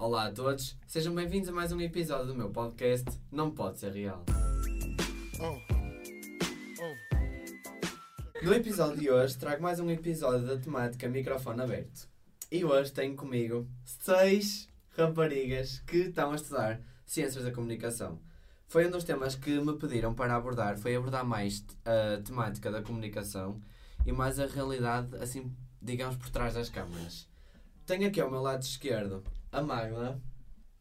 Olá a todos, sejam bem-vindos a mais um episódio do meu podcast Não Pode Ser Real. No episódio de hoje trago mais um episódio da temática microfone aberto. E hoje tenho comigo seis raparigas que estão a estudar Ciências da Comunicação. Foi um dos temas que me pediram para abordar, foi abordar mais a temática da comunicação e mais a realidade, assim, digamos, por trás das câmaras. Tenho aqui ao meu lado esquerdo a Magda,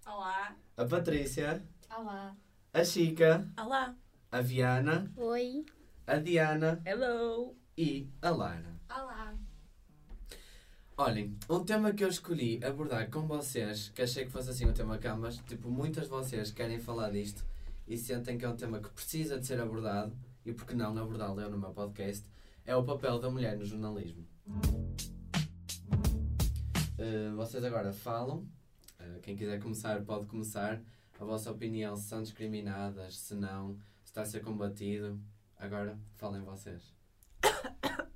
Olá. a Patrícia, Olá. a Chica, Olá. a Viana, Oi. a Diana Hello. e a Lara. Olá. Olhem, um tema que eu escolhi abordar com vocês, que achei que fosse assim um tema camas, tipo, muitas de vocês querem falar disto e sentem que é um tema que precisa de ser abordado, e por que não abordá-lo eu no meu podcast, é o papel da mulher no jornalismo. Uh, vocês agora falam, uh, quem quiser começar pode começar, a vossa opinião, se são discriminadas, se não, se está a ser combatido. Agora, falem vocês.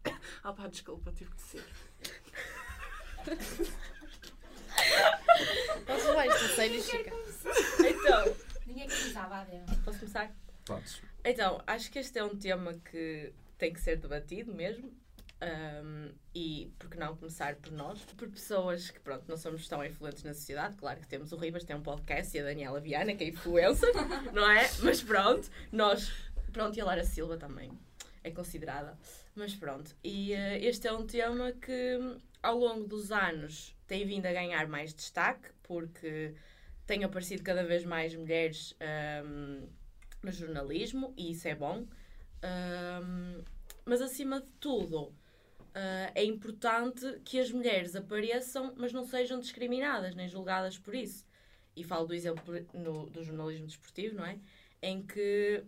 Ah pá, desculpa, tive que ser. Posso a sério, Chica? Então, Ninguém começava a ver. posso começar? Podes. Então, acho que este é um tema que tem que ser debatido mesmo. Ahm, e por que não começar por nós? Por pessoas que, pronto, não somos tão influentes na sociedade. Claro que temos o Ribas, tem um podcast, e a Daniela Viana, que é influencer, não é? Mas pronto, nós. Pronto, e a Lara Silva também é considerada. Mas pronto, e eh, este é um tema que ao longo dos anos tem vindo a ganhar mais destaque, porque têm aparecido cada vez mais mulheres ahm, no jornalismo, e isso é bom. Ahm, mas acima de tudo, ah, é importante que as mulheres apareçam, mas não sejam discriminadas nem julgadas por isso. E falo do exemplo no- do jornalismo desportivo, não é? Em que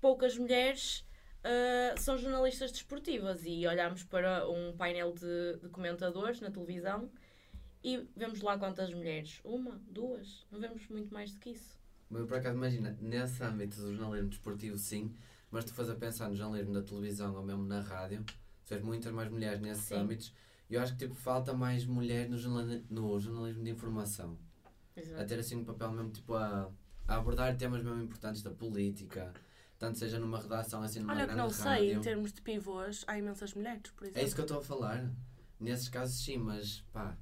poucas mulheres ah, são jornalistas desportivas e olhamos para um painel de, de comentadores na televisão e vemos lá quantas mulheres? Uma? Duas? Não vemos muito mais do que isso. Mas por acaso imagina, nesse âmbito do jornalismo desportivo sim, mas tu fazes a pensar no jornalismo da televisão ou mesmo na rádio, vês muitas mais mulheres nesses Sim. âmbitos e eu acho que tipo, falta mais mulher no, jornali- no jornalismo de informação. A ter assim um papel mesmo tipo a, a abordar temas mesmo importantes da política, tanto seja numa redação assim numa Olha que não sei, rádio. em termos de pivôs, há imensas mulheres, por exemplo. É isso que eu estou a falar. Nesses casos sim, mas pá,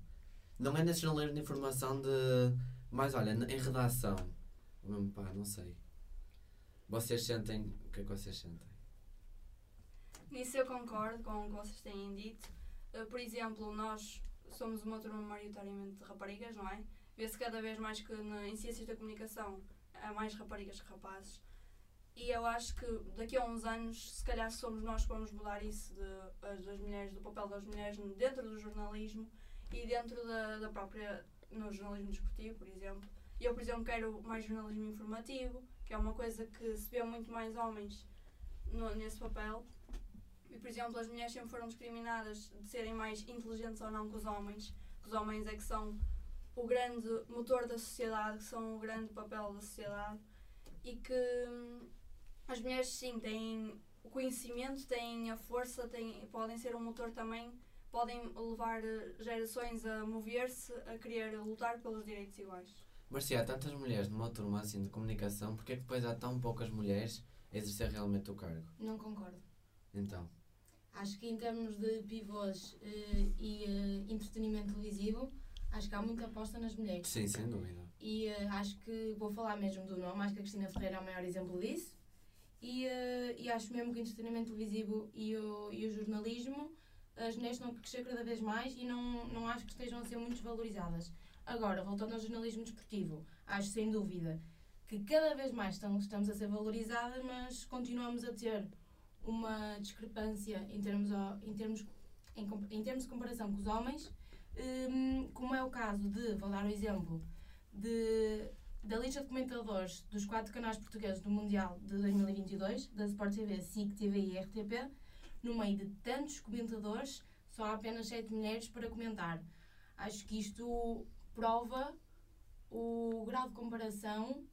não é nesse jornalismo de informação de. Mas olha, em redação. Pá, não sei. Vocês sentem. O que é que vocês sentem? Nisso eu concordo com o que vocês têm dito. Uh, por exemplo, nós somos uma turma maioritariamente de raparigas, não é? Vê-se cada vez mais que na, em ciências da comunicação há mais raparigas que rapazes. E eu acho que daqui a uns anos, se calhar somos nós que vamos mudar isso de, as- das mulheres, do papel das mulheres dentro do jornalismo e dentro da, da própria, no jornalismo desportivo, por exemplo. Eu, por exemplo, quero mais jornalismo informativo, que é uma coisa que se vê muito mais homens no- nesse papel. E, por exemplo, as mulheres sempre foram discriminadas de serem mais inteligentes ou não que os homens. Que os homens é que são o grande motor da sociedade, que são o grande papel da sociedade. E que hum, as mulheres, sim, têm o conhecimento, têm a força, têm, podem ser um motor também, podem levar eh, gerações a mover-se, a querer lutar pelos direitos iguais. Mas se há tantas mulheres numa turma assim de comunicação, porquê é que depois há tão poucas mulheres a exercer realmente o cargo? Não concordo. Então. Acho que em termos de pivôs eh, e eh, entretenimento televisivo, acho que há muita aposta nas mulheres. Sim, sem dúvida. E eh, acho que vou falar mesmo do nome, acho que a Cristina Ferreira é o maior exemplo disso. E, e acho mesmo que o entretenimento televisivo e o, e o jornalismo, as mulheres estão a crescer cada vez mais e não, não acho que estejam a ser muito desvalorizadas. Agora, voltando ao jornalismo desportivo, acho sem dúvida que cada vez mais estamos a ser valorizadas, mas continuamos a ter uma discrepância em termos, em termos, em, em termos de comparação com os homens, hum, como é o caso de, vou dar o exemplo, de, da lista de comentadores dos quatro canais portugueses do Mundial de 2022, da Sport TV, SIC TV e RTP, no meio de tantos comentadores, só há apenas sete mulheres para comentar. Acho que isto prova o grau de comparação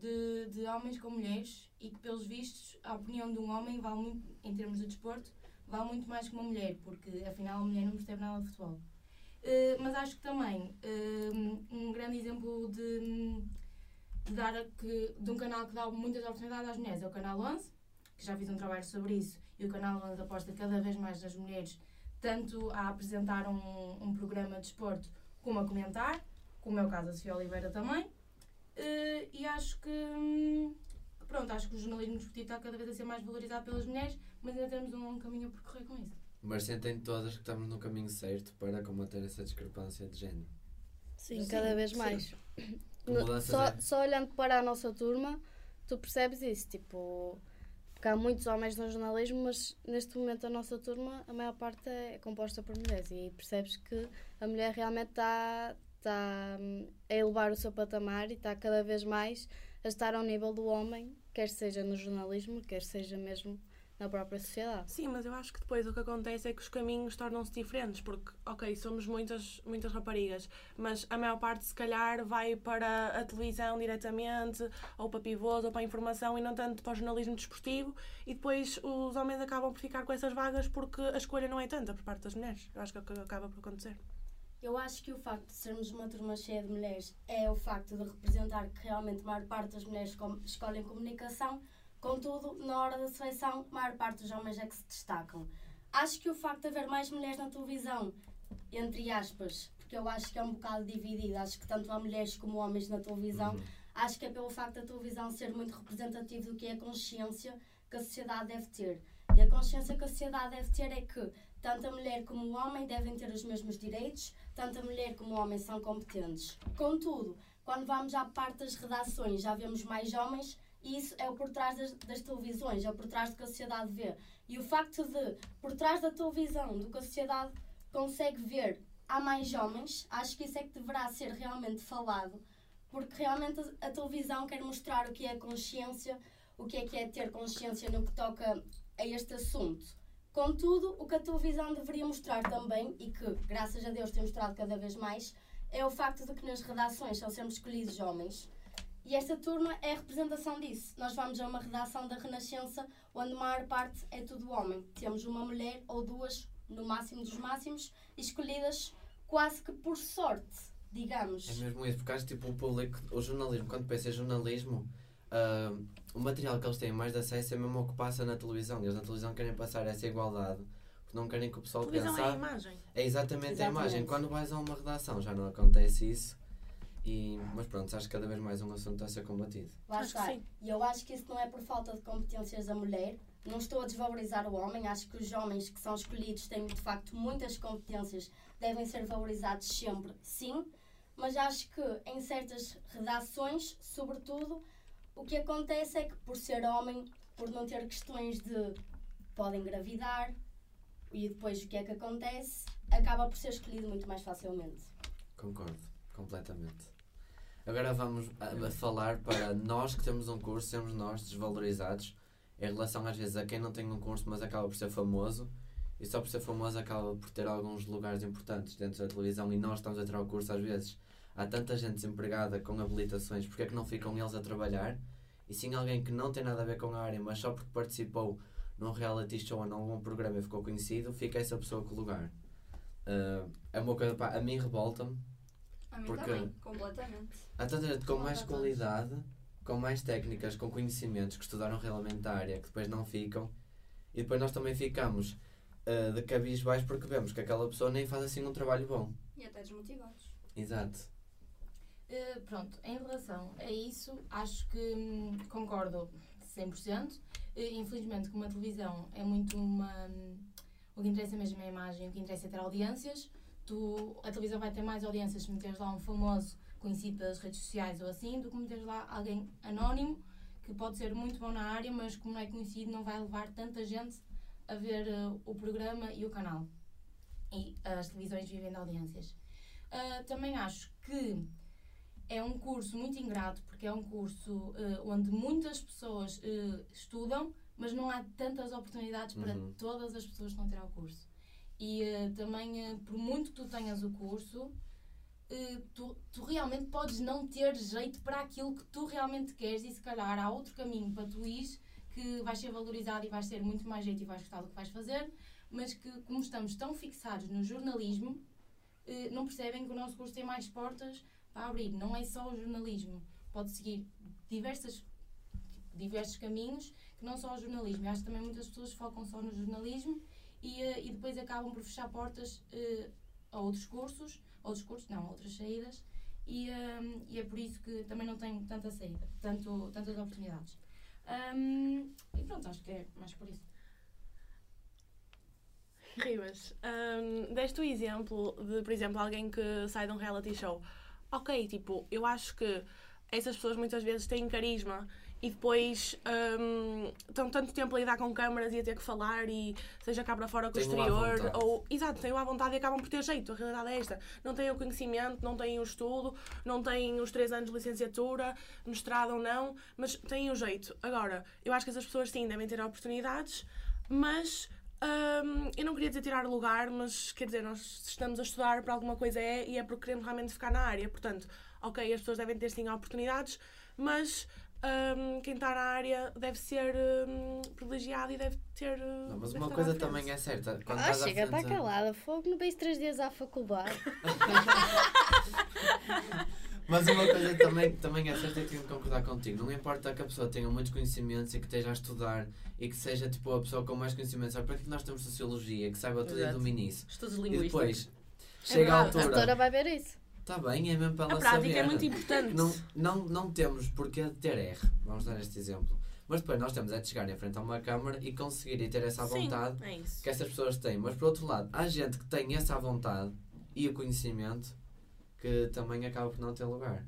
de, de homens com mulheres e que, pelos vistos, a opinião de um homem vale muito, em termos de desporto, vale muito mais que uma mulher, porque afinal a mulher não percebe nada de futebol. Eh, mas acho que também eh, um grande exemplo de, de dar que, de um canal que dá muitas oportunidades às mulheres é o Canal 11, que já fiz um trabalho sobre isso, e o Canal 11 aposta cada vez mais nas mulheres, tanto a apresentar um, um programa de desporto como a comentar, como é o caso da Sofia Oliveira também. Eh, e acho que, hum, pronto, acho que o jornalismo desportivo está cada vez a ser mais valorizado pelas mulheres, mas ainda temos um longo caminho a percorrer com isso. Mas sentem todas que estamos no caminho certo para combater essa discrepância de género. Sim, Sim, cada vez sim. mais. No- só, é? só olhando para a nossa turma, tu percebes isso. Tipo, porque há muitos homens no jornalismo, mas neste momento a nossa turma, a maior parte é composta por mulheres. E percebes que a mulher realmente está está a elevar o seu patamar e está cada vez mais a estar ao nível do homem, quer seja no jornalismo, quer seja mesmo na própria sociedade. Sim, mas eu acho que depois o que acontece é que os caminhos tornam-se diferentes, porque, ok, somos muitas, muitas raparigas, mas a maior parte, se calhar, vai para a televisão diretamente, ou para pivôs, ou para a informação, e não tanto para o jornalismo desportivo, e depois os homens acabam por ficar com essas vagas porque a escolha não é tanta por parte das mulheres. Eu acho que é o que acaba por acontecer. Eu acho que o facto de sermos uma turma cheia de mulheres é o facto de representar que realmente a maior parte das mulheres escolhem comunicação, contudo, na hora da seleção, a maior parte dos homens é que se destacam. Acho que o facto de haver mais mulheres na televisão, entre aspas, porque eu acho que é um bocado dividido, acho que tanto há mulheres como homens na televisão, Uhum. acho que é pelo facto da televisão ser muito representativo do que é a consciência que a sociedade deve ter. E a consciência que a sociedade deve ter é que tanto a mulher como o homem devem ter os mesmos direitos, tanto a mulher como o homem são competentes. Contudo, quando vamos à parte das redações, já vemos mais homens e isso é o por trás das, das televisões, é o por trás do que a sociedade vê. E o facto de, por trás da televisão, do que a sociedade consegue ver, há mais homens, acho que isso é que deverá ser realmente falado, porque realmente a, a televisão quer mostrar o que é consciência, o que é que é ter consciência no que toca a este assunto. Contudo, o que a televisão deveria mostrar também, e que, graças a Deus, tem mostrado cada vez mais, é o facto de que nas redações só sermos escolhidos homens. E esta turma é a representação disso. Nós vamos a uma redação da Renascença onde a maior parte é tudo homem. Temos uma mulher ou duas, no máximo dos máximos, escolhidas quase que por sorte, digamos. É mesmo isso, porque acho tipo, o público, o jornalismo, quando pensa em jornalismo, ah, o material que eles têm mais de acesso é mesmo o que passa na televisão. Eles na televisão querem passar essa igualdade, porque não querem que o pessoal televisão pense. é a "Ah, imagem. É exatamente, a Exatamente. imagem. Quando vais a uma redação já não acontece isso. E, mas pronto, acho que cada vez mais um assunto a ser combatido. Lá está. sim. E eu acho que isso não é por falta de competências da mulher. Não estou a desvalorizar o homem. Acho que os homens que são escolhidos têm de facto muitas competências, devem ser valorizados sempre, sim. Mas acho que em certas redações, sobretudo, o que acontece é que por ser homem, por não ter questões de podem engravidar e depois o que é que acontece, acaba por ser escolhido muito mais facilmente. Concordo, completamente. Agora vamos a, a falar para nós que temos um curso, sermos nós desvalorizados em relação às vezes a quem não tem um curso mas acaba por ser famoso e só por ser famoso acaba por ter alguns lugares importantes dentro da televisão e nós estamos a tirar o curso às vezes. Há tanta gente desempregada com habilitações, porque é que não ficam eles a trabalhar? E sim alguém que não tem nada a ver com a área, mas só porque participou num reality show ou num algum programa e ficou conhecido, fica essa pessoa com o lugar. Ah, é uma coisa, pá, a mim revolta-me A mim Porque- também, completamente. Há tanta gente com mais qualidade, com mais técnicas, com conhecimentos, que estudaram realmente a área, que depois não ficam. E depois nós também ficamos ah, de cabisbaixo porque vemos que aquela pessoa nem faz assim um trabalho bom. E até desmotivados. Exato. Uh, pronto, em relação a isso, acho que hum, concordo 100%. Uh, infelizmente, como a televisão é muito uma. hum, o que interessa mesmo é a imagem, o que interessa é ter audiências. Tu, a televisão vai ter mais audiências se meteres lá um famoso conhecido pelas redes sociais ou assim, do que meteres lá alguém anónimo que pode ser muito bom na área, mas como não é conhecido, não vai levar tanta gente a ver uh, o programa e o canal. E as televisões vivem de audiências. Uh, também acho que é um curso muito ingrato porque é um curso eh, onde muitas pessoas eh, estudam, mas não há tantas oportunidades para Uhum. todas as pessoas que a tirar o curso. E eh, também, por muito que tu tenhas o curso, tu, tu realmente podes não ter jeito para aquilo que tu realmente queres e se calhar há outro caminho para tu ires que vais ser valorizado e vais ter muito mais jeito e vais gostar do que vais fazer, mas que como estamos tão fixados no jornalismo, não percebem que o nosso curso tem mais portas para abrir. Não é só o jornalismo. Pode seguir diversas, diversos caminhos que não só o jornalismo. Eu acho que também muitas pessoas focam só no jornalismo e, eh, e depois acabam por fechar portas eh, a outros cursos, outros cursos, não, outras saídas. E, eh, e é por isso que também não tenho tanta saída, tanto, tantas oportunidades. Ahm, e pronto, acho que é mais por isso. Ribas, hum, deste o exemplo de, por exemplo, alguém que sai de um reality show. Ok, tipo, eu acho que essas pessoas muitas vezes têm carisma e depois hum, estão tanto tempo a lidar com câmaras e a ter que falar e seja cá para fora com o exterior ou exato, têm lá vontade e acabam por ter jeito, a realidade é esta. Não têm o conhecimento, não têm o estudo não têm os três anos de licenciatura mestrado ou não, mas têm o jeito. Agora, eu acho que essas pessoas sim devem ter oportunidades mas hum, eu não queria dizer tirar lugar, mas quer dizer, nós estamos a estudar para alguma coisa é e é porque queremos realmente ficar na área. Portanto, ok, as pessoas devem ter sim oportunidades, mas hum, quem está na área deve ser hum, privilegiado e deve ter. hum, Não, mas deve uma coisa também é certa. Quando Ah, chega, está calada. Fogo no país três dias à faculdade. Mas uma coisa também, também é certa e tenho de concordar contigo. Não importa que a pessoa tenha muitos conhecimentos e que esteja a estudar e que seja tipo a pessoa com mais conhecimentos. Sabe para que nós temos sociologia, que saiba tudo e Exato. domine isso. Estudos E linguísticos. depois chega a verdade. A altura. doutora vai ver isso. Está bem, é mesmo para A ela prática saber. é muito importante. Não, não, não temos porquê de ter R. Vamos dar este exemplo. Mas depois nós temos é de chegar em frente a uma câmara e conseguir e ter essa Sim, vontade é que essas pessoas têm. Mas por outro lado, há gente que tem essa vontade e o conhecimento que também acaba por não ter lugar.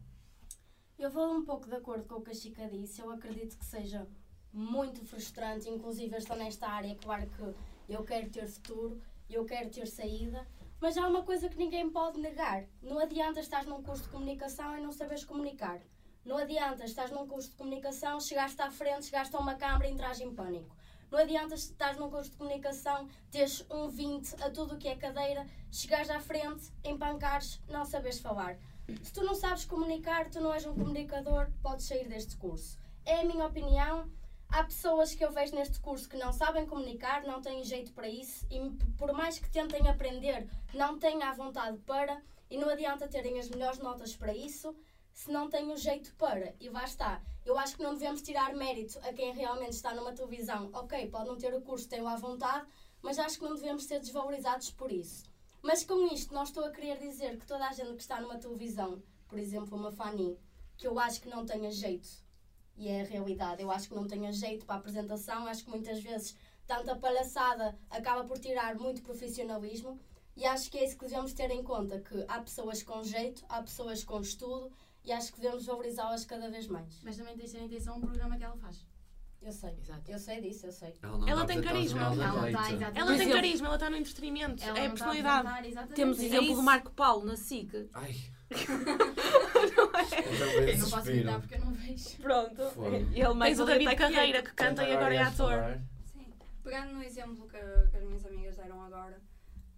Eu vou um pouco de acordo com o que a Chica disse. Eu acredito que seja muito frustrante, inclusive estou nesta área, claro que eu quero ter futuro, eu quero ter saída, mas há uma coisa que ninguém pode negar. Não adianta estar num curso de comunicação e não saberes comunicar. Não adianta estar num curso de comunicação, chegaste à frente, chegaste a uma câmara e entras em pânico. Não adianta estar num curso de comunicação, teres um 20 a tudo o que é cadeira, chegares à frente, empancares, não saberes falar. Se tu não sabes comunicar, tu não és um comunicador, podes sair deste curso. É a minha opinião. Há pessoas que eu vejo neste curso que não sabem comunicar, não têm jeito para isso e por mais que tentem aprender, não têm a vontade para e não adianta terem as melhores notas para isso se não têm o jeito para. E lá está. Eu acho que não devemos tirar mérito a quem realmente está numa televisão. Ok, pode não ter o curso, tem-o à vontade, mas acho que não devemos ser desvalorizados por isso. Mas com isto, não estou a querer dizer que toda a gente que está numa televisão, por exemplo, uma Fanny, que eu acho que não tenha jeito. E é a realidade. Eu acho que não tenha jeito para a apresentação. Acho que muitas vezes tanta palhaçada acaba por tirar muito profissionalismo. E acho que é isso que devemos ter em conta: que há pessoas com jeito, há pessoas com estudo, e acho que devemos valorizá-las cada vez mais. Mas também tens de ter atenção ao programa que ela faz. Eu sei. Exato. Eu sei disso, eu sei. Ela, não Ela tem o carisma. Ela está, exatamente. Ela tem exemplo- carisma, ela está no entretenimento. Ela é a não a personalidade. exatamente. Temos o É exemplo isso. do Marco Paulo na SIC. Ai, Eu não posso gritar porque eu não vejo. Pronto. Fogo. Ele mais Tens o David Carreira que canta e Agora é ator. Sim. Pegando no exemplo que, que as minhas amigas deram agora,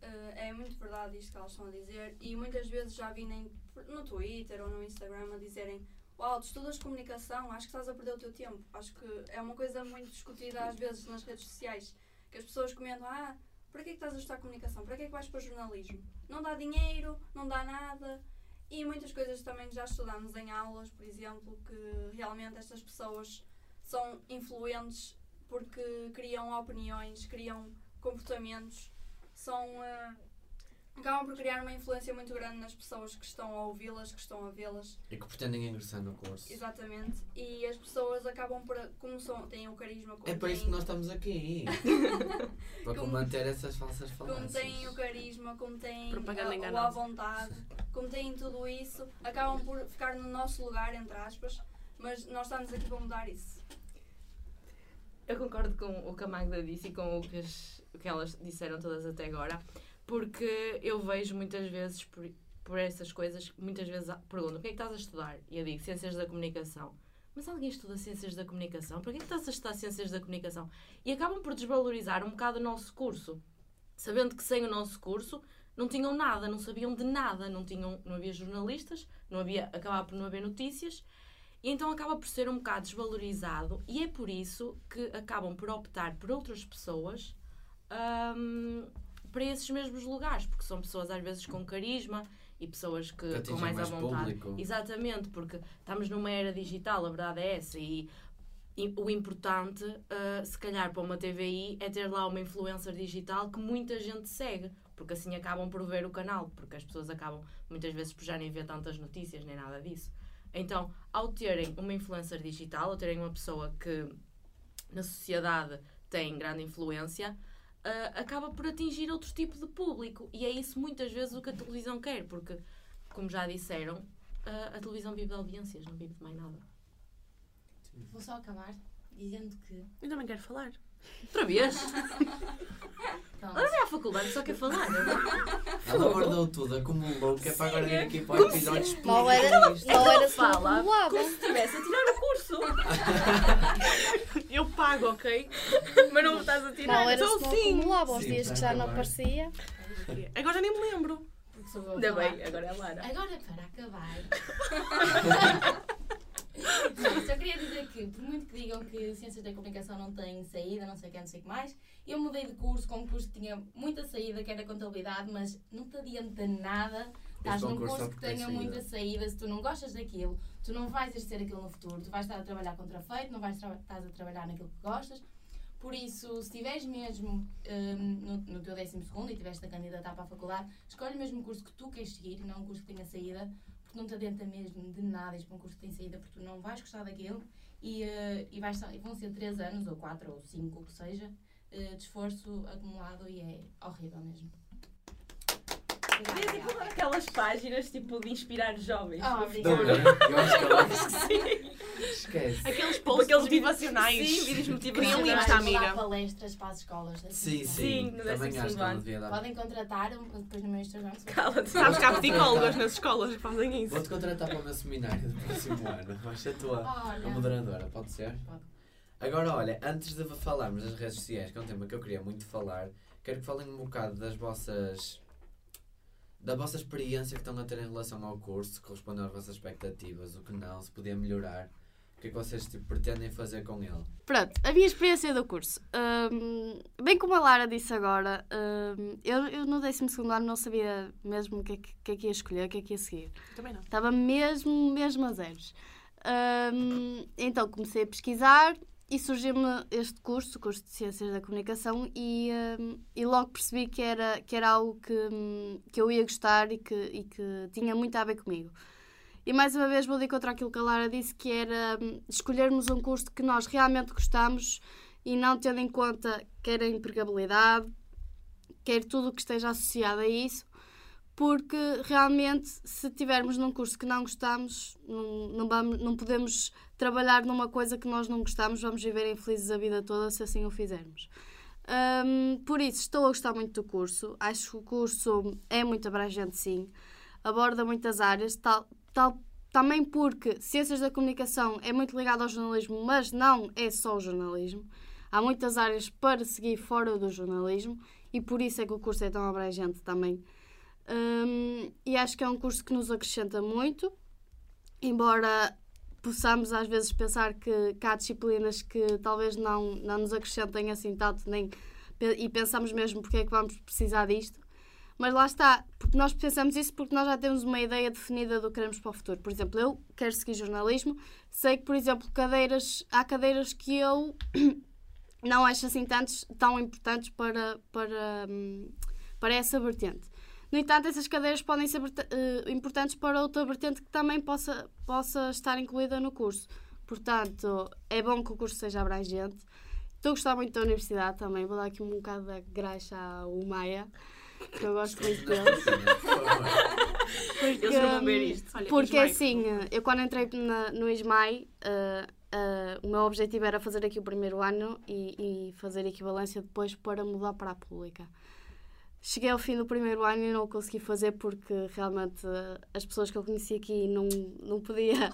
eh, é muito verdade isto que elas estão a dizer e muitas vezes já vi nem no Twitter ou no Instagram a dizerem Uau, tu estudas comunicação, acho que estás a perder o teu tempo. Acho que é uma coisa muito discutida às vezes nas redes sociais, que as pessoas comentam, ah, para que é que estás a estudar comunicação? Para que é que vais para jornalismo? Não dá dinheiro, não dá nada. E muitas coisas também já estudamos em aulas, por exemplo, que realmente estas pessoas são influentes porque criam opiniões, criam comportamentos, são eh, acabam por criar uma influência muito grande nas pessoas que estão a ouvi-las, que estão a vê-las, E que pretendem ingressar no curso. exatamente. E as pessoas acabam por, como são, têm o carisma, como É para têm, isso que nós estamos aqui. para Como- combater essas falsas como falácias. têm o carisma, como têm Propaganda a, o à vontade, como têm tudo isso, acabam por ficar no nosso lugar, entre aspas, mas nós estamos aqui para mudar isso. Eu concordo com o que a Magda disse e com o que, as- o que elas disseram todas até agora, porque eu vejo muitas vezes por, por essas coisas, muitas vezes perguntam o que é que estás a estudar? E eu digo Ciências da Comunicação. Mas alguém estuda Ciências da Comunicação? Para que é que estás a estudar Ciências da Comunicação? E acabam por desvalorizar um bocado o nosso curso, sabendo que sem o nosso curso não tinham nada, não sabiam de nada, não, tinham, não havia jornalistas, não havia, acabava por não haver notícias, e então acaba por ser um bocado desvalorizado e é por isso que acabam por optar por outras pessoas hum, para esses mesmos lugares, porque são pessoas às vezes com carisma e pessoas que Que com atingem mais, mais à vontade. público. Exatamente, porque estamos numa era digital, a verdade é essa. E, e o importante, ah, se calhar, para uma TVI é ter lá uma influencer digital que muita gente segue. Porque assim acabam por ver o canal, porque as pessoas acabam muitas vezes por já nem ver tantas notícias nem nada disso. Então, ao terem uma influencer digital, ao terem uma pessoa que na sociedade tem grande influência, ah, acaba por atingir outro tipo de público. E é isso muitas vezes o que a televisão quer, porque, como já disseram, ah, a televisão vive de audiências, não vive de mais nada. Vou só acabar dizendo que. Eu também quero falar. Outra vez? Ela vai à faculdade só quer falar. não? Ela guardou tudo, acumulou, que é para agora vir aqui para o episódio Mal explodir era, mal era não Fala. Como se estivesse a tirar o curso. Pago, ok? Mas não me estás a tirar. Mal era Então, se não sim. acumulava. Os Sim, dias que já não aparecia. Agora já nem me lembro. Ainda bem, agora é Lara. Agora, para acabar. Não, só queria dizer que, por muito que digam que Ciências da Comunicação não tem saída, não sei o que, não sei o que mais, eu mudei de curso com um curso que tinha muita saída, que era contabilidade, mas não te adianta nada. Estás um num curso que tenha saída. muita saída, se tu não gostas daquilo, tu não vais exercer aquilo no futuro, tu vais estar a trabalhar contra feito, não vais estás a trabalhar naquilo que gostas. Por isso, se estiveres mesmo hum, no, no teu 12 e estiveres a candidatar para a faculdade, escolhe mesmo o curso que tu queres seguir e não um curso que tenha saída, porque não te adianta mesmo de nada ir para um curso que tem saída, porque tu não vais gostar daquilo e, eh, e vais, e vão ser 3 anos, ou 4 ou 5, o que seja, eh, de esforço acumulado e é horrível mesmo. Podia tipo aquelas páginas tipo de inspirar jovens. Ah, obrigada. Eu acho que ela Esquece. Aqueles Tipo posts aqueles motivacionais. vídeos- Sim, vídeos Criam motivacionais. isto, Vai amiga. dar palestras para as escolas. da Sim, Ciência. sim. Sim, no Também décimo acho que devia dar. Podem contratar, depois no meu Instagram. Cala-te. Sabes que há psicólogas nas escolas que fazem isso. Vou-te contratar para o meu seminário do próximo ano. Vais ser a tua a moderadora, pode ser? Pode. Agora, olha, antes de falarmos das redes sociais, que é um tema que eu queria muito falar, quero que falem um bocado das vossas. Da vossa experiência que estão a ter em relação ao curso, se correspondem às vossas expectativas, o que não, se podia melhorar, o que é que vocês tipo, pretendem fazer com ele. Pronto, a minha experiência do curso. Hum, bem como a Lara disse agora, hum, eu, eu no 12 ano não sabia mesmo o que, é que, é que ia escolher, o que é que ia seguir. Também não. Estava mesmo, mesmo a zeros. Hum, então comecei a pesquisar e surgiu-me este curso, o curso de Ciências da Comunicação, e, hum, e logo percebi que era, que era algo que, hum, que eu ia gostar e que, e que tinha muito a ver comigo. E mais uma vez vou de encontrar aquilo que a Lara disse, que era hum, escolhermos um curso que nós realmente gostamos e não tendo em conta quer a empregabilidade, quer tudo o que esteja associado a isso, porque realmente se tivermos num curso que não gostamos, não, não, vamos, não podemos trabalhar numa coisa que nós não gostamos, vamos viver infelizes a vida toda se assim o fizermos. Hum, por isso, estou a gostar muito do curso. Acho que o curso é muito abrangente, sim. Aborda muitas áreas, tal, tal, também porque Ciências da Comunicação é muito ligado ao jornalismo, mas não é só o jornalismo. Há muitas áreas para seguir fora do jornalismo e por isso é que o curso é tão abrangente também. Hum, e acho que é um curso que nos acrescenta muito, embora possamos às vezes pensar que, que há disciplinas que talvez não, não nos acrescentem assim tanto, nem, e pensamos mesmo porque é que vamos precisar disto. Mas lá está, porque nós pensamos isso porque nós já temos uma ideia definida do que queremos para o futuro. Por exemplo, eu quero seguir jornalismo, sei que, por exemplo, cadeiras, há cadeiras que eu não acho assim tantos, tão importantes para, para, hum, para essa vertente. No entanto, essas cadeiras podem ser eh, importantes para outra vertente que também possa, possa estar incluída no curso. Portanto, é bom que o curso seja abrangente. Estou a gostar muito da universidade também. Vou dar aqui um bocado da graxa ao Maia, que eu gosto muito dele. Porque, Eles não vão ver isto. Olha, porque Ismael, assim, eu quando entrei na- no ISMAI, uh, uh, o meu objetivo era fazer aqui o primeiro ano e, e fazer equivalência depois para mudar para a pública. Cheguei ao fim do primeiro ano e não o consegui fazer porque realmente uh, as pessoas que eu conheci aqui não, não podia.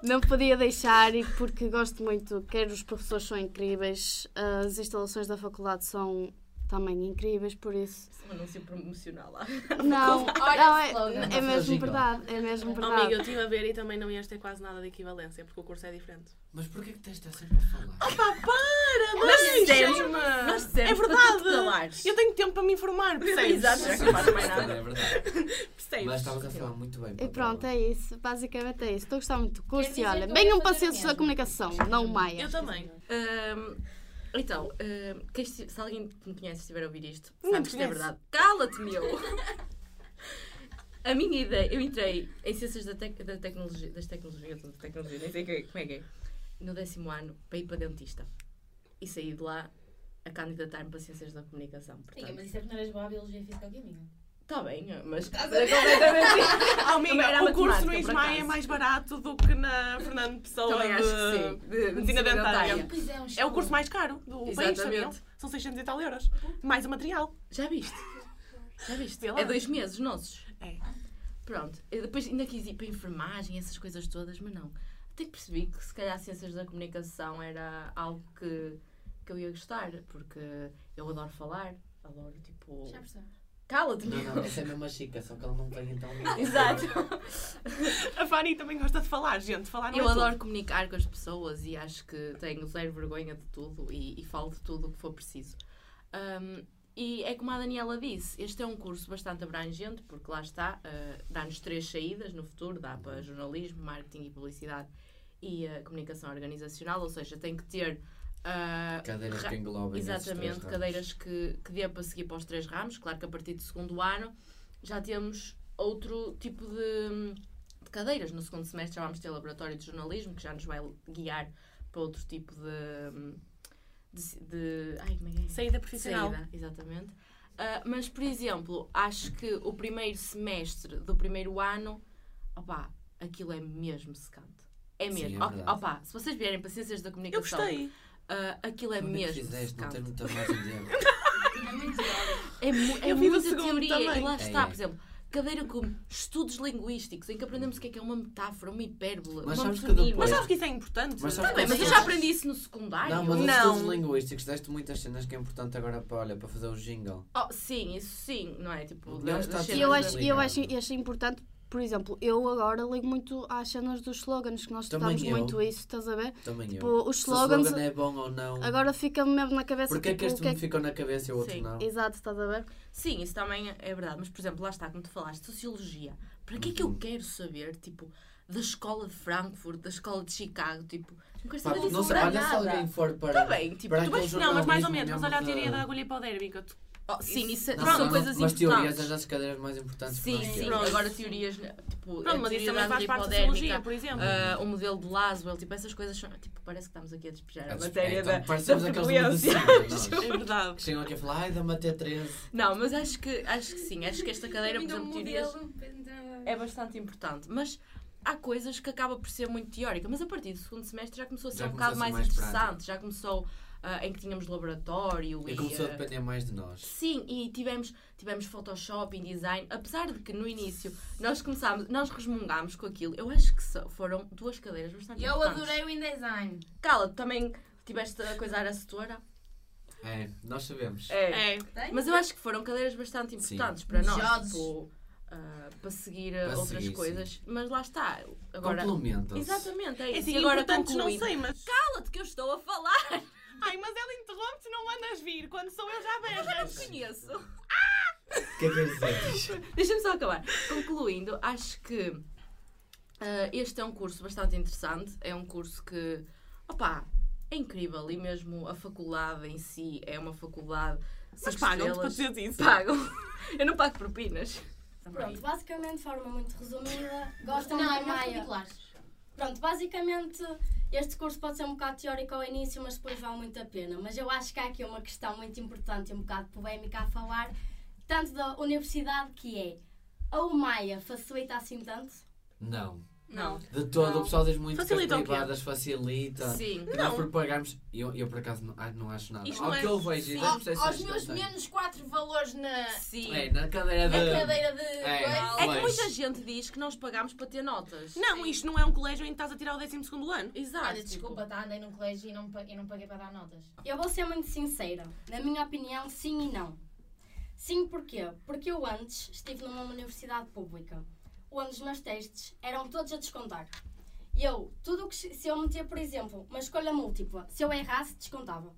Não podia deixar e porque gosto muito, quer os professores são incríveis, as instalações da faculdade são também incríveis, por isso. Isso é um anúncio promocional lá. Não, Olha não o é, é mesmo verdade, é mesmo Oh, verdade. amiga, eu estive a ver e também não ias ter quase nada de equivalência, porque o curso é diferente. Mas porquê que tens de estar sempre a falar? Para, Nós dissemos, deixa-me! nós dissemos É para verdade! Eu tenho tempo para me informar, percebes? Exato, já que não faz mais nada. É verdade. Percebes? Mas estavas a falar muito bem. E pronto, é isso. Basicamente é isso. Estou a gostar muito do curso e olha, venham para Ciências da. Comunicação, não o Maia. Eu também. Então, quem esti- se alguém que me conhece estiver a ouvir isto, Não sabe te que isto é verdade. Cala-te, meu! A minha ideia, eu entrei em Ciências da, tec- da Tecnologia, das Tecnologias, da Tecnologia, nem sei que- como é que é, no décimo ano, para ir para dentista. E saí de lá a candidatar-me para Ciências da Comunicação. Portanto, mas isso é porque não eras boa a Biologia Física ou Química. Está bem, mas Estás a era ver? completamente Oh, amiga, Era o curso no Ismael é mais barato do que na Fernando Pessoa Também acho que sim. De- de medicina dentária. Pois é, um É o curso mais caro do país, sabiam? São 600 e tal euros. Mais o material. Já viste? Já viste? É dois meses nossos. É. Pronto. Eu depois ainda quis ir para a enfermagem, essas coisas todas, mas não. Até que percebi que se calhar ciências da comunicação era algo que, que eu ia gostar, porque eu adoro falar, adoro tipo. Já percebes? Cala-te, Não, meu. não, essa é mesmo a chica, só que ela não tem então. Exato. A Fanny também gosta de falar, gente. Falar não Eu é tudo. adoro comunicar com as pessoas e acho que tenho zero vergonha de tudo e, e falo de tudo o que for preciso. Um, e é como a Daniela disse, este é um curso bastante abrangente, porque lá está, uh, dá-nos três saídas no futuro, dá para jornalismo, marketing e publicidade e uh, comunicação organizacional, ou seja, tem que ter uh, Cadeiras ra- que englobem Exatamente, ramos. cadeiras que, que dê para seguir para os três ramos. Claro que a partir do segundo ano já temos outro tipo de, de cadeiras. No segundo semestre já vamos ter laboratório de jornalismo, que já nos vai guiar para outro tipo de. de, de ai, como é que é? Saída profissional. Saída, exatamente. Ah, mas, por exemplo, acho que o primeiro semestre do primeiro ano, opá, aquilo é mesmo secante. É Sim, mesmo. é Ok, verdade. opá, se vocês vierem para Ciências da Eu Comunicação, gostei. Ah, aquilo é Como mesmo fizeste? Não ter muita margem de erro. É. É, mu é Eu muita teoria. também. E lá É, está, é. por exemplo, cadeira como estudos linguísticos, em que aprendemos o que é que é uma metáfora, uma hipérbole, Mas uma sabes que mefonímia. Mas sabes que isso é importante? Mas sabes Tá bem, mas eu Mas- já aprendi isso no secundário. Não, mas os Não. estudos linguísticos deste muitas cenas que é importante agora para, olha, para fazer o jingle. Oh, sim, isso sim, não é? Tipo, Não das- eu acho, e eu acho, acho importante, por exemplo, eu agora ligo muito às cenas dos slogans, que nós estudamos muito isso, estás a ver? Também Tipo, eu. os Se o slogans slogan é bom ou não. agora fica-me mesmo na cabeça. Porquê é tipo, que este que é me ficou na cabeça e o outro Sim. não? Exato, estás a ver? Sim, isso também é verdade. Mas, por exemplo, lá está, como tu falaste, sociologia. Para que é que eu Uhum. quero saber, tipo, da escola de Frankfurt, da escola de Chicago, tipo, não quero saber disso para olha se nada. alguém for para. Tá bem, tipo, para tu vais- Não, mas mais ou menos. Mas olha a teoria da agulha hipodérmica. Tu- Oh, sim, isso é- Não, são não, coisas mas importantes. teorias das cadeiras mais importantes que Sim, sim. Pronto. Agora teorias, né, tipo, Pronto, a mas isso teoria também da faz parte da hipodérmica, sociologia, por exemplo. ah, o modelo de Laswell, tipo, essas coisas são, tipo, parece que estamos aqui a despejar a É, matéria então, da, parecemos da frequência. É verdade. Que chegam aqui a falar, ai, dá-me até 13. Não, mas acho que, acho que sim, acho que esta cadeira, por exemplo, teorias, é bastante importante. Mas há coisas que acaba por ser muito teórica. Mas a partir do segundo semestre já começou a ser Já um a bocado mais, mais interessante. prático. Já começou ah, em que tínhamos laboratório E e. começou a ah, depender mais de nós. Sim, e tivemos, tivemos Photoshop e design. Apesar de que no início nós começámos, nós resmungámos com aquilo, eu acho que só- foram duas cadeiras bastante Eu importantes. adorei o InDesign. Cala, também tiveste a coisar a setora? É, nós sabemos. É. Tem? Mas eu acho que foram cadeiras bastante Sim. importantes para nós, tipo, ah, para seguir Para outras seguir, coisas. Mas lá está. Agora, Complementam-se. exatamente, é É isso. assim, e agora não sei, mas... Cala-te que eu estou a falar! Ai, mas ela interrompe-te, não mandas vir. Quando sou eu já Eu não te conheço. Que é dizer? Deixa-me só acabar. Concluindo, acho que ah, este é um curso bastante interessante. É um curso que, opá, é incrível. E mesmo a faculdade em si é uma faculdade. Mas pagam-te para dizer isso. Pagam. Eu não pago propinas. Pronto, basicamente, de forma muito resumida, Não, gostam é da mais Maia. particulares. Pronto, basicamente, este curso pode ser um bocado teórico ao início, mas depois vale muito a pena. Mas eu acho que há aqui uma questão muito importante e um bocado polémica a falar, tanto da universidade que é, a UMAIA facilita assim tanto? Não. Não. De todo, Não. o pessoal diz muito Facilita que as privadas facilita. Sim. Não. nós por pagarmos. Eu, eu por acaso não, não acho nada. Isto Ao não é- que eu vejo, Sim. e Ao- aos meus menos 4 valores na, Sim. É, na cadeira de. na cadeira de. É. É que muita gente diz que nós pagamos para ter notas. Não, isto não é um colégio em que estás a tirar o 12 ano. Exato. Olha, desculpa, tá? Andei num colégio e não, e não paguei para dar notas. Eu vou ser muito sincera. Na minha opinião, sim e não. Sim, porquê? Porque eu antes estive numa universidade pública, onde os meus testes eram todos a descontar. E eu, tudo o que se eu meter, por exemplo, uma escolha múltipla, se eu errasse, descontava.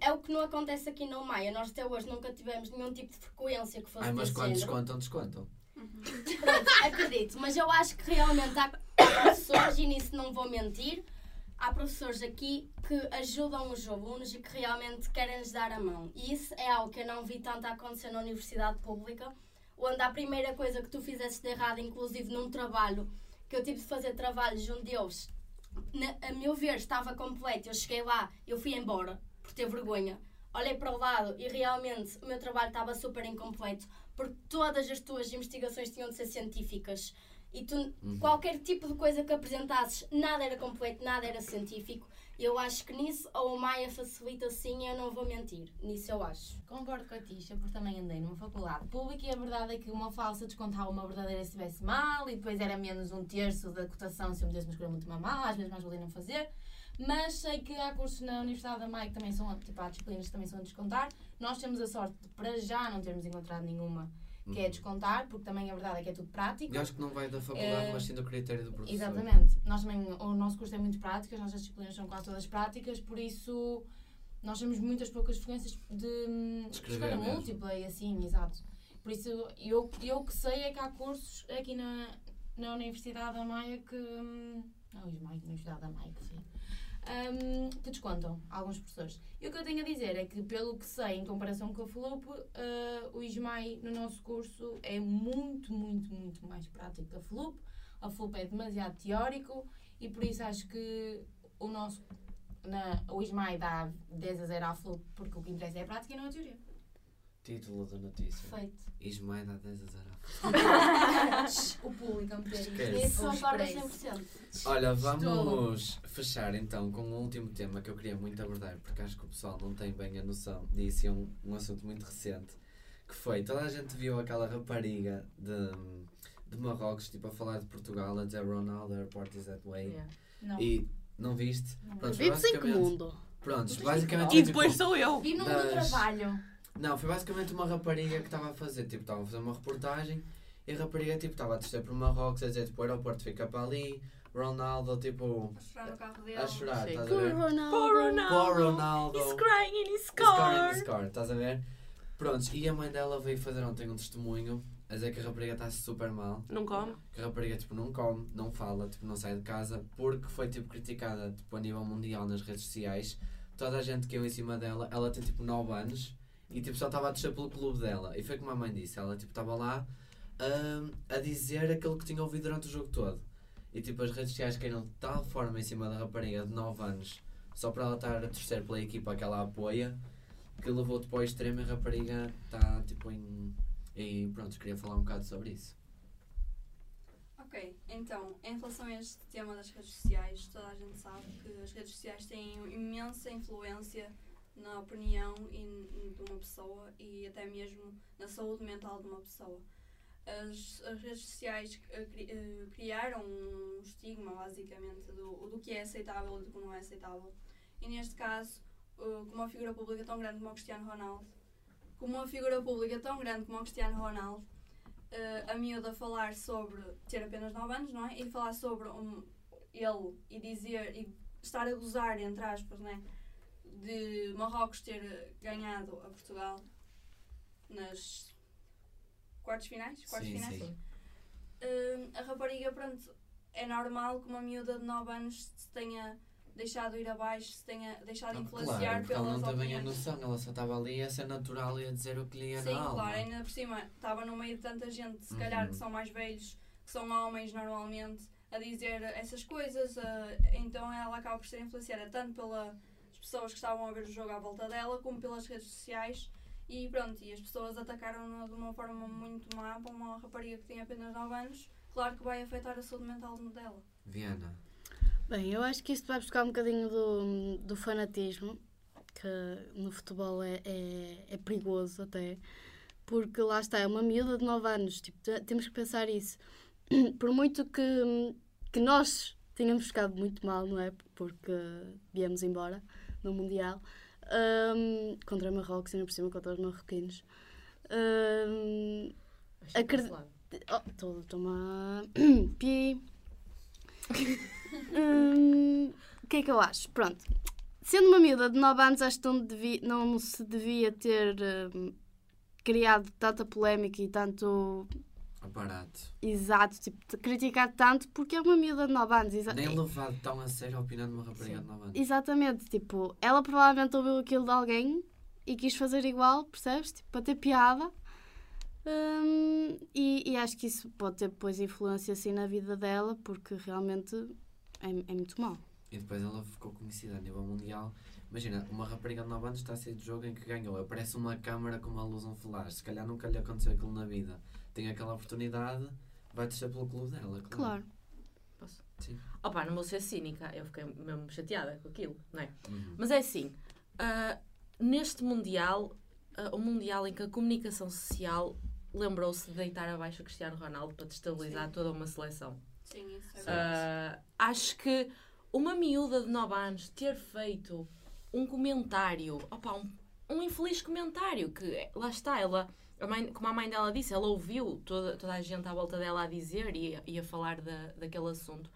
É o que não acontece aqui no Maia. Nós até hoje nunca tivemos nenhum tipo de frequência que fosse Ai, mas quando género. descontam, descontam. Pronto, acredito, mas eu acho que realmente há professores, e nisso não vou mentir, há professores aqui que ajudam os alunos e que realmente querem-lhes dar a mão. E isso é algo que eu não vi tanto acontecer na universidade pública, onde a primeira coisa que tu fizeste de errado, inclusive num trabalho, que eu tive de fazer trabalhos onde eles, na- a meu ver, estava completo, eu cheguei lá, eu fui embora, por ter vergonha. Olhei para o lado e realmente o meu trabalho estava super incompleto porque todas as tuas investigações tinham de ser científicas e tu, Uhum. qualquer tipo de coisa que apresentasses, nada era completo, nada era científico. Eu acho que nisso a Maia facilita sim, eu não vou mentir. Nisso eu acho. Concordo com a Tisha, porque também andei numa faculdade pública e a verdade é que uma falsa descontava uma verdadeira se estivesse mal e depois era menos um terço da cotação se eu metesse uma escolha muito mal, às vezes mais valia não fazer. Mas sei que há cursos na Universidade da MAI que também são, tipo, há disciplinas que também são a descontar. Nós temos a sorte de, para já, não termos encontrado nenhuma que é descontar, porque também a verdade é que é tudo prático. Eu acho que não vai da faculdade, Eh, mas sim do critério do professor. Exatamente. Nós também, o nosso curso é muito prático, as nossas disciplinas são quase todas práticas, por isso nós temos muitas poucas frequências de hum, escolha múltipla e assim, exato. Por isso, eu, eu que sei é que há cursos aqui na, na Universidade da Maia que. hum, Não, Ismael, Universidade da Maia, que sim. Hum, que descontam alguns professores. E o que eu tenho a dizer é que, pelo que sei, em comparação com a FLUP, eh, o ISMAI no nosso curso é muito, muito, muito mais prático que a FLUP. A FLUP é demasiado teórico e por isso acho que o nosso. Na, o ISMAI dá 10 a 0 à FLUP porque o que interessa é a prática e não a teoria. Título da notícia. Perfeito. Ismael dá 10 a 0. o público a meter preços. 100%. Olha, vamos fechar então com um último tema que eu queria muito abordar, porque acho que o pessoal não tem bem a noção disso, e é um, um assunto muito recente, que foi, toda a gente viu aquela rapariga de, de Marrocos, tipo, a falar de Portugal, a dizer Ronaldo, airport is that way, yeah. Não. e não viste? Não. Pronto, Vives em que mundo? Prontos, Mas basicamente... E foi, depois tipo, sou eu. Vi num Das- do trabalho. Não, foi basicamente uma rapariga que estava a fazer, tipo, estava a fazer uma reportagem e a rapariga, tipo, estava a descer por Marrocos a dizer, tipo, o aeroporto fica para ali, Ronaldo, tipo, A chorar no carro dele. a chorar, estás a Poor ver? Ronaldo. Poor Ronaldo. Poor Ronaldo. He's crying in his car. in the scar, estás a ver? Prontos, e a mãe dela veio fazer ontem um testemunho a dizer que a rapariga está super mal. Não come? Que a rapariga tipo, não come, não fala, tipo, não sai de casa, porque foi tipo, criticada tipo, a nível mundial nas redes sociais. Toda a gente caiu em cima dela. Ela tem tipo 9 anos e tipo, só estava a descer pelo clube dela. E foi como a mãe disse: ela tipo, estava lá ahm, a dizer aquilo que tinha ouvido durante o jogo todo. E tipo, as redes sociais caíram de tal forma em cima da rapariga de 9 anos, só para ela estar a torcer pela equipa que ela apoia, que levou tipo ao extremo e a rapariga está tipo em. E pronto, queria falar um bocado sobre isso. Ok, então, em relação a este tema das redes sociais, toda a gente sabe que as redes sociais têm imensa influência na opinião de uma pessoa e até mesmo na saúde mental de uma pessoa. As, as redes sociais eh, eh, criaram um estigma, basicamente, do, do que é aceitável e do que não é aceitável. E neste caso, eh, com uma figura pública tão grande como o Cristiano Ronaldo, com uma figura pública tão grande como o Cristiano Ronaldo, a miúda falar sobre ter apenas 9 anos, não é? E falar sobre um, ele e dizer e estar a gozar, entre aspas, né? De Marrocos ter ganhado a Portugal nas quartos finais? Quartos Sim, finais? sim. Eh, a rapariga, pronto, é normal que uma miúda de 9 anos se tenha deixado ir abaixo, se tenha deixado Ah, influenciar claro, porque ela pelas não tem bem a opiniões. noção, ela só estava ali a ser natural e a dizer o que lhe ia Sim, na alma. claro, ainda por cima estava no meio de tanta gente, se calhar Uhum. que são mais velhos, que são homens normalmente, a dizer essas coisas, então ela acaba por ser influenciada tanto pelas pessoas que estavam a ver o jogo à volta dela, como pelas redes sociais. E pronto, e as pessoas atacaram-na de uma forma muito má para uma rapariga que tem apenas 9 anos, claro que vai afetar a saúde mental dela. Viana. Bem, eu acho que isto vai buscar um bocadinho do, do fanatismo, que no futebol é, é, é perigoso até, porque lá está, é uma miúda de 9 anos, tipo, te- temos que pensar isso. Por muito que, que nós tenhamos ficado muito mal, não é? Porque viemos embora no Mundial, hum, contra Marrocos, ainda por cima contra os marroquinos. Achei Acredi- cancelado. Oh, estou estou-me a. Pi. Hum, O que é que eu acho? Pronto. Sendo uma miúda de 9 anos, acho que não, devia- não se devia ter hum, criado tanta polémica e tanto Aparato. exato, tipo, criticar tanto, porque é uma miúda de 9 anos. exa- Nem levado tão a sério a opinião de uma rapariga de 9 anos. Exatamente, tipo, ela provavelmente ouviu aquilo de alguém e quis fazer igual, percebes? Tipo, para ter piada. Hum, e, e acho que isso pode ter depois influência assim na vida dela, porque realmente é, é muito mau. E depois ela ficou conhecida a nível mundial. Imagina, uma rapariga de 9 anos está a sair de jogo em que ganhou. Aparece uma câmara com uma luz, um flash. Se calhar nunca lhe aconteceu aquilo na vida. Tem aquela oportunidade, vai testar pelo clube dela, claro. Claro. Opa, não vou ser cínica, eu fiquei mesmo chateada com aquilo, não é? Uhum. Mas é assim, ah, neste Mundial, o Mundial em que a comunicação social lembrou-se de deitar abaixo o Cristiano Ronaldo para destabilizar Sim. toda uma seleção. Sim, isso é Sim. verdade. Ah, acho que uma miúda de 9 anos ter feito um comentário, opa, um, um infeliz comentário, que lá está, ela, a mãe- como a mãe dela disse, ela ouviu toda, toda a gente à volta dela a dizer e, a- e a falar da, daquele assunto.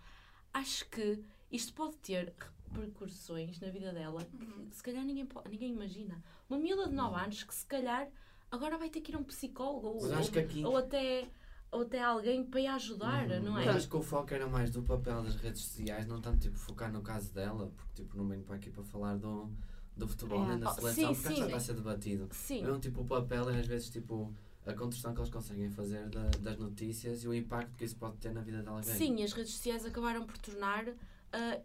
Acho que isto pode ter repercussões na vida dela que se calhar ninguém, ninguém imagina. Uma miúda de 9 anos que se calhar agora vai ter que ir a um psicólogo ou, Mas acho que aqui. ou até, ou até alguém para ir ajudar, Uhum. não Mas é? acho que o foco era mais do papel das redes sociais, não tanto tipo focar no caso dela, porque tipo não venho para aqui para falar do, do futebol É. nem da Oh, seleção, sim, porque acho que sim. a ser debatido. Sim. Mesmo tipo o papel é às vezes tipo a construção que eles conseguem fazer da- das notícias e o impacto que isso pode ter na vida de alguém. Sim, as redes sociais acabaram por tornar ah,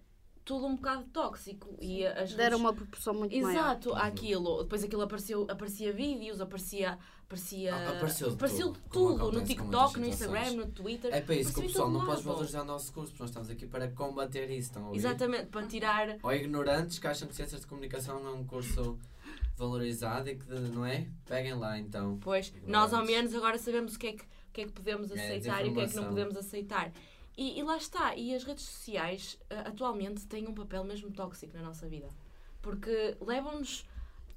tudo um bocado tóxico. E as Deram redes... uma proporção muito maior. Exato, Uhum. àquilo. Depois aquilo apareceu, aparecia vídeos, aparecia. aparecia Ah, apareceu de apareceu tudo, tudo, no TikTok, no Instagram, no Twitter. É para isso que o pessoal não pode valorizar o nosso curso, porque nós estamos aqui para combater isso, estão a ouvir? Exatamente, para tirar. Ou ignorantes que acham que Ciências de Comunicação é um curso valorizado e que não é? Peguem lá então. Pois, Ignorantes. nós ao menos agora sabemos o que é que, o que, é que podemos É, aceitar e o que é que não podemos aceitar. E, e lá está, e as redes sociais ah, atualmente têm um papel mesmo tóxico na nossa vida. Porque levam-nos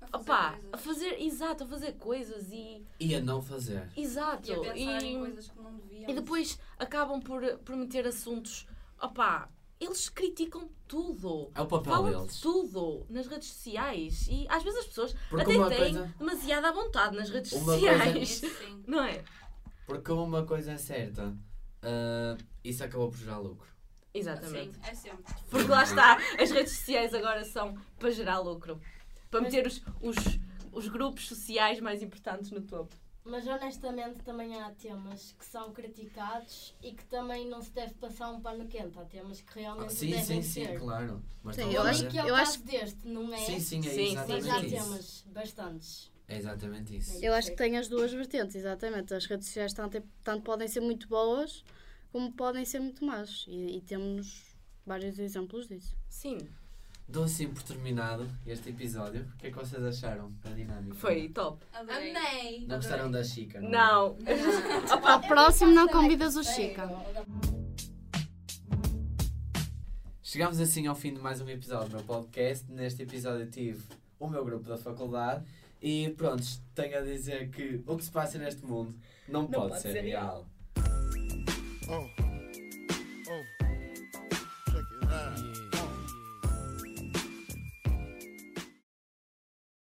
A fazer opá, coisas. a fazer, exato, a fazer coisas e. E a não fazer. Exato. E a pensar e- em coisas que não devíamos. E depois acabam por, por meter assuntos. Opá, eles criticam tudo. É o papel Falam de deles. tudo nas redes sociais. E às vezes as pessoas Porque até têm coisa- demasiada vontade nas redes Uma sociais. Sim. Não é? Porque uma coisa é certa, ah, isso acabou por gerar lucro. Exatamente. Sim, é sempre. Porque lá está, as redes sociais agora são para gerar lucro. Para Mas- meter os, os, os grupos sociais mais importantes no topo. Mas honestamente também há temas que são criticados e que também não se deve passar um pano quente. Há temas que realmente Ah, sim, devem sim, sim, ser. claro. Mas Sim, eu acho acho que é o eu caso acho- deste, não é? Sim, sim, é Sim, sim, Mas há exatamente isso. temas bastantes. É exatamente isso. Eu acho que tem as duas vertentes, exatamente. As redes sociais tanto, tanto podem ser muito boas como podem ser muito más. E, e temos vários exemplos disso. Sim, Dou assim por terminado este episódio. O que é que vocês acharam da dinâmica? foi top. Adorei. Amei! Não gostaram da Chica? é? Não. Ao próximo não convidas o Chica. Chegamos assim ao fim de mais um episódio do meu podcast. Neste episódio tive o meu grupo da faculdade. E pronto, tenho a dizer que o que se passa neste mundo não, pode, pode ser, ser real. Oh.